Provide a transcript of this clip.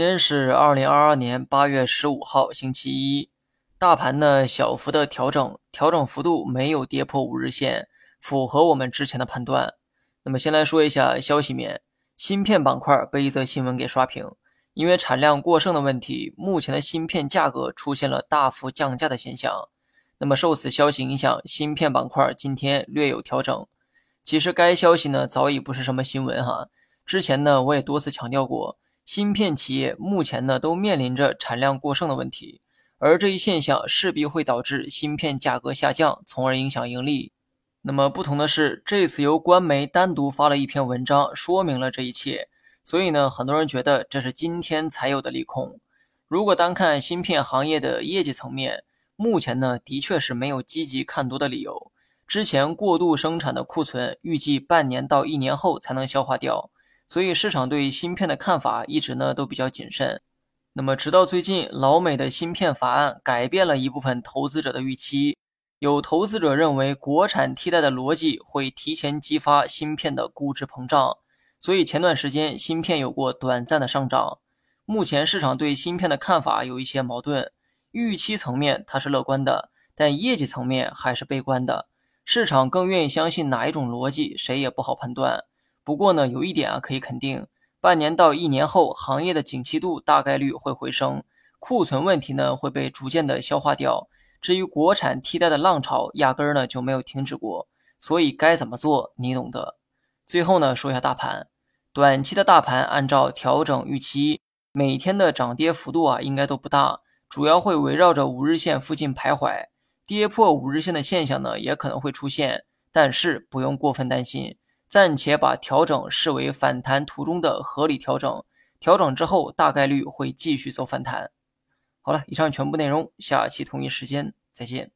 今天是二零二二年八月十五号，星期一。大盘呢小幅的调整，调整幅度没有跌破五日线，符合我们之前的判断。那么先来说一下消息面，芯片板块被一则新闻给刷屏，因为产量过剩的问题，目前的芯片价格出现了大幅降价的现象。那么受此消息影响，芯片板块今天略有调整。其实该消息呢早已不是什么新闻哈，之前呢我也多次强调过，芯片企业目前呢都面临着产量过剩的问题。而这一现象势必会导致芯片价格下降，从而影响盈利。那么不同的是，这次由官媒单独发了一篇文章，说明了这一切。所以呢，很多人觉得这是今天才有的利空。如果单看芯片行业的业绩层面，目前呢的确是没有积极看多的理由。之前过度生产的库存，预计半年到一年后才能消化掉，所以市场对芯片的看法一直呢都比较谨慎。那么，直到最近，老美的芯片法案改变了一部分投资者的预期。有投资者认为，国产替代的逻辑会提前激发芯片的估值膨胀，所以前段时间芯片有过短暂的上涨。目前市场对芯片的看法有一些矛盾，预期层面它是乐观的，但业绩层面还是悲观的。市场更愿意相信哪一种逻辑，谁也不好判断。不过呢，有一点啊可以肯定。半年到一年后，行业的景气度大概率会回升，库存问题呢会被逐渐的消化掉。至于国产替代的浪潮，压根儿呢就没有停止过。所以该怎么做，你懂得。最后呢说一下大盘，短期的大盘按照调整预期，每天的涨跌幅度啊应该都不大，主要会围绕着五日线附近徘徊，跌破五日线的现象呢也可能会出现，但是不用过分担心。暂且把调整视为反弹途中的合理调整，调整之后大概率会继续走反弹。好了，以上全部内容，下期同一时间再见。